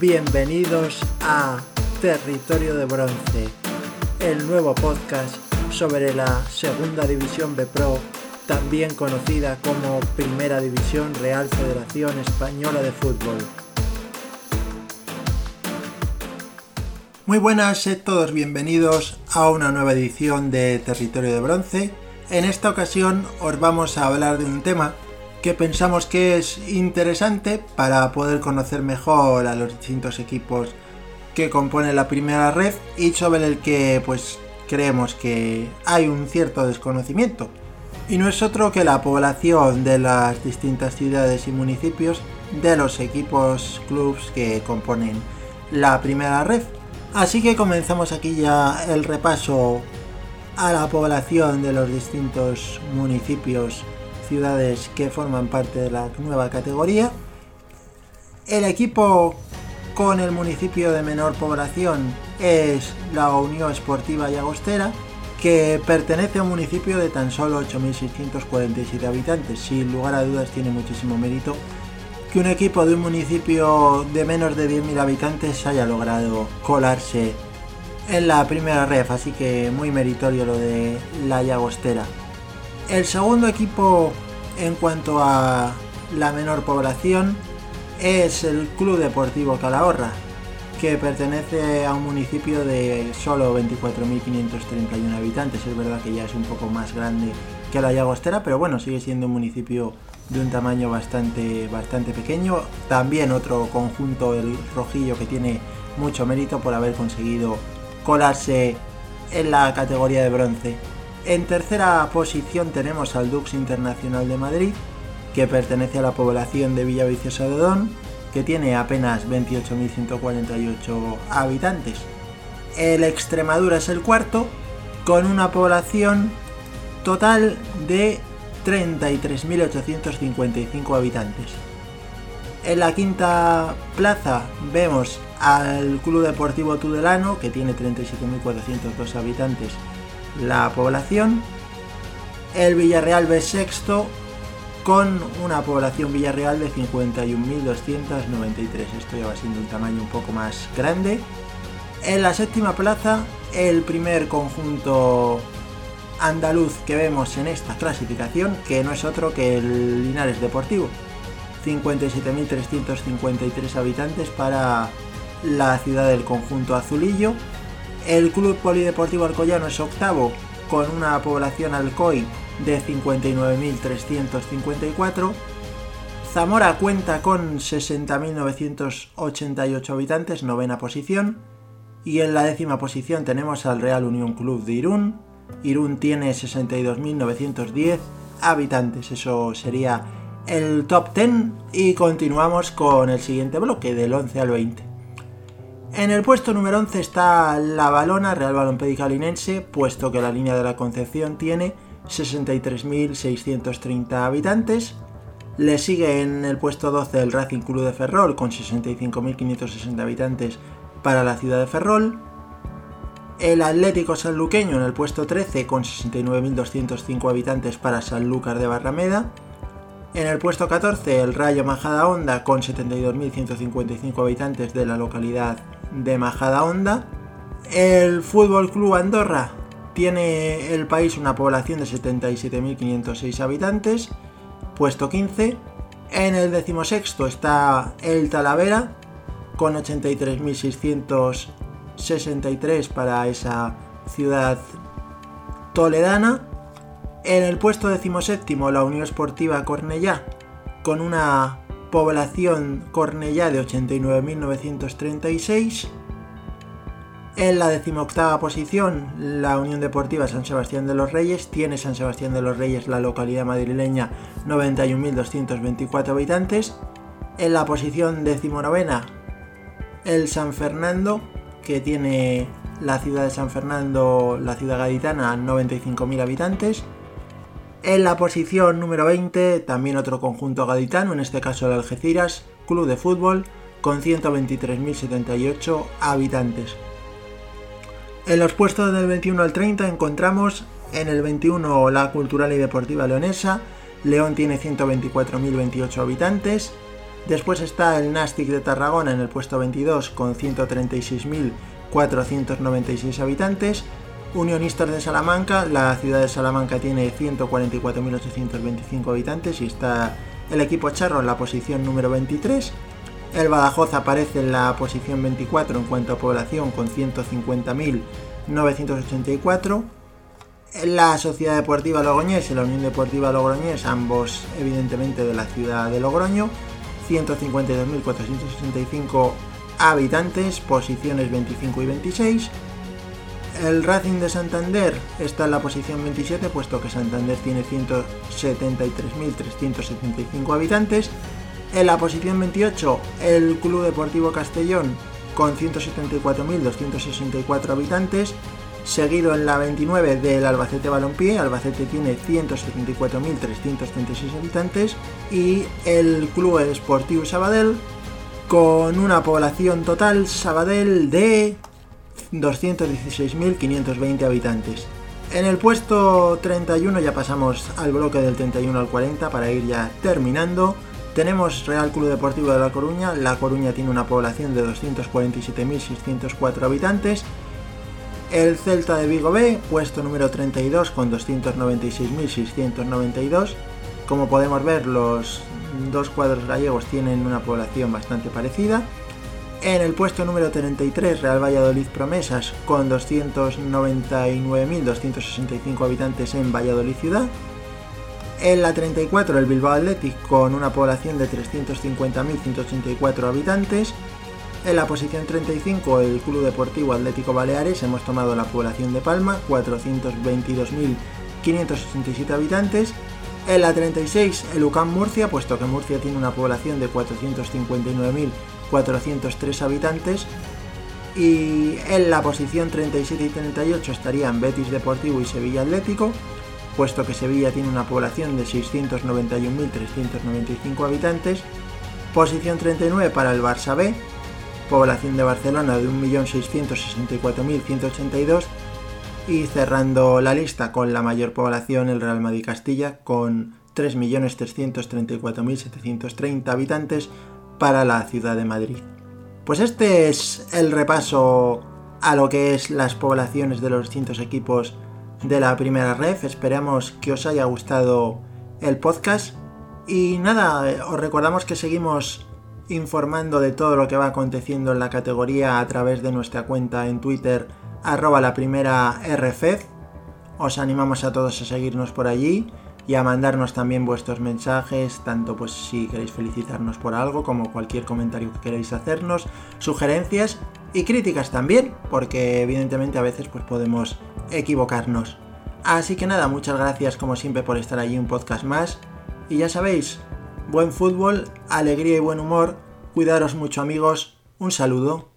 Bienvenidos a Territorio de Bronce, el nuevo podcast sobre la Segunda División B Pro, también conocida como Primera División Real Federación Española de Fútbol. Muy buenas, sed todos bienvenidos a una nueva edición de Territorio de Bronce. En esta ocasión os vamos a hablar de un tema que pensamos que es interesante para poder conocer mejor a los distintos equipos que componen la primera red y sobre el que pues creemos que hay un cierto desconocimiento. Y no es otro que la población de las distintas ciudades y municipios de los equipos clubs que componen la primera red. Así que comenzamos aquí ya el repaso a la población de los distintos municipios ciudades que forman parte de la nueva categoría. El equipo con el municipio de menor población es la Unión Esportiva Llagostera, que pertenece a un municipio de tan solo 8.647 habitantes. Sin lugar a dudas tiene muchísimo mérito que un equipo de un municipio de menos de 10.000 habitantes haya logrado colarse en la primera ref, así que muy meritorio lo de la Llagostera. El segundo equipo en cuanto a la menor población es el Club Deportivo Calahorra, que pertenece a un municipio de solo 24.531 habitantes. Es verdad que ya es un poco más grande que la Llagostera, pero bueno, sigue siendo un municipio de un tamaño bastante, bastante pequeño. También otro conjunto, el Rojillo, que tiene mucho mérito por haber conseguido colarse en la categoría de bronce. En tercera posición tenemos al Dux Internacional de Madrid, que pertenece a la población de Villaviciosa de Odón, que tiene apenas 28.148 habitantes. El Extremadura es el cuarto, con una población total de 33.855 habitantes. En la quinta plaza vemos al Club Deportivo Tudelano, que tiene 37.402 habitantes la población. El Villarreal B sexto, con una población Villarreal de 51.293. Esto ya va siendo un tamaño un poco más grande. En la séptima plaza, el primer conjunto andaluz que vemos en esta clasificación, que no es otro que el Linares Deportivo. 57.353 habitantes para la ciudad del conjunto azulillo. El Club Polideportivo Alcoyano es octavo con una población alcoy de 59.354. Zamora cuenta con 60.988 habitantes, novena posición. Y en la décima posición tenemos al Real Unión Club de Irún. Irún tiene 62.910 habitantes, eso sería el top 10 y continuamos con el siguiente bloque del 11 al 20. En el puesto número 11 está la Balona Real Balompédica Linense, puesto que la línea de la Concepción tiene 63.630 habitantes. Le sigue en el puesto 12 el Racing Club de Ferrol con 65.560 habitantes para la ciudad de Ferrol. El Atlético Sanluqueño en el puesto 13 con 69.205 habitantes para Sanlúcar de Barrameda. En el puesto 14 el Rayo Majada Honda con 72.155 habitantes de la localidad de Majada Honda. El Fútbol Club Andorra tiene el país una población de 77.506 habitantes, puesto 15. En el decimosexto está el Talavera con 83.663 para esa ciudad toledana. En el puesto decimoséptimo la Unión Esportiva Cornellá con una población Cornellá de 89.936. En la decimoctava posición, la Unión Deportiva San Sebastián de los Reyes tiene San Sebastián de los Reyes, la localidad madrileña, 91.224 habitantes. En la posición decimonovena, el San Fernando, que tiene la ciudad de San Fernando, la ciudad gaditana, 95.000 habitantes. En la posición número 20, también otro conjunto gaditano, en este caso el Algeciras, club de fútbol, con 123.078 habitantes. En los puestos del 21 al 30 encontramos en el 21 la Cultural y Deportiva Leonesa, León tiene 124.028 habitantes, Después está el Nastic de Tarragona en el puesto 22 con 136.496 habitantes. Unionistas de Salamanca, la ciudad de Salamanca tiene 144.825 habitantes y está el equipo charro en la posición número 23. El Badajoz aparece en la posición 24 en cuanto a población con 150.984. La Sociedad Deportiva Logroñés y la Unión Deportiva Logroñés, ambos evidentemente de la ciudad de Logroño, 152.465 habitantes, posiciones 25 y 26. El Racing de Santander está en la posición 27, puesto que Santander tiene 173.375 habitantes. En la posición 28, el Club Deportivo Castellón con 174.264 habitantes, seguido en la 29 del Albacete Balompié, Albacete tiene 174.336 habitantes, y el Club Deportivo Sabadell con una población total Sabadell de 216.520 habitantes. En el puesto 31 ya pasamos al bloque del 31 al 40 para ir ya terminando. Tenemos Real Club Deportivo de La Coruña. La Coruña tiene una población de 247.604 habitantes. El Celta de Vigo B, puesto número 32 con 296.692. Como podemos ver, los dos cuadros gallegos tienen una población bastante parecida. En el puesto número 33, Real Valladolid Promesas, con 299.265 habitantes en Valladolid Ciudad. En la 34 el Bilbao Athletic con una población de 350.184 habitantes. En la posición 35 el Club Deportivo Atlético Baleares hemos tomado la población de Palma, 422.567 habitantes. En la 36 el UCAM Murcia, puesto que Murcia tiene una población de 459.403 habitantes. Y en la posición 37 y 38 estarían Betis Deportivo y Sevilla Atlético puesto que Sevilla tiene una población de 691.395 habitantes. Posición 39 para el Barça B, población de Barcelona de 1.664.182 y cerrando la lista con la mayor población el Real Madrid Castilla con 3.334.730 habitantes para la ciudad de Madrid. Pues este es el repaso a lo que es las poblaciones de los distintos equipos de la primera ref. Esperemos que os haya gustado el podcast. Y nada, os recordamos que seguimos informando de todo lo que va aconteciendo en la categoría a través de nuestra cuenta en Twitter, arroba la primera RFF. Os animamos a todos a seguirnos por allí y a mandarnos también vuestros mensajes, tanto pues si queréis felicitarnos por algo como cualquier comentario que queráis hacernos, sugerencias y críticas también, porque evidentemente a veces pues podemos equivocarnos. Así que nada, muchas gracias como siempre por estar allí un podcast más. Y ya sabéis, buen fútbol, alegría y buen humor. Cuidaros mucho amigos. Un saludo.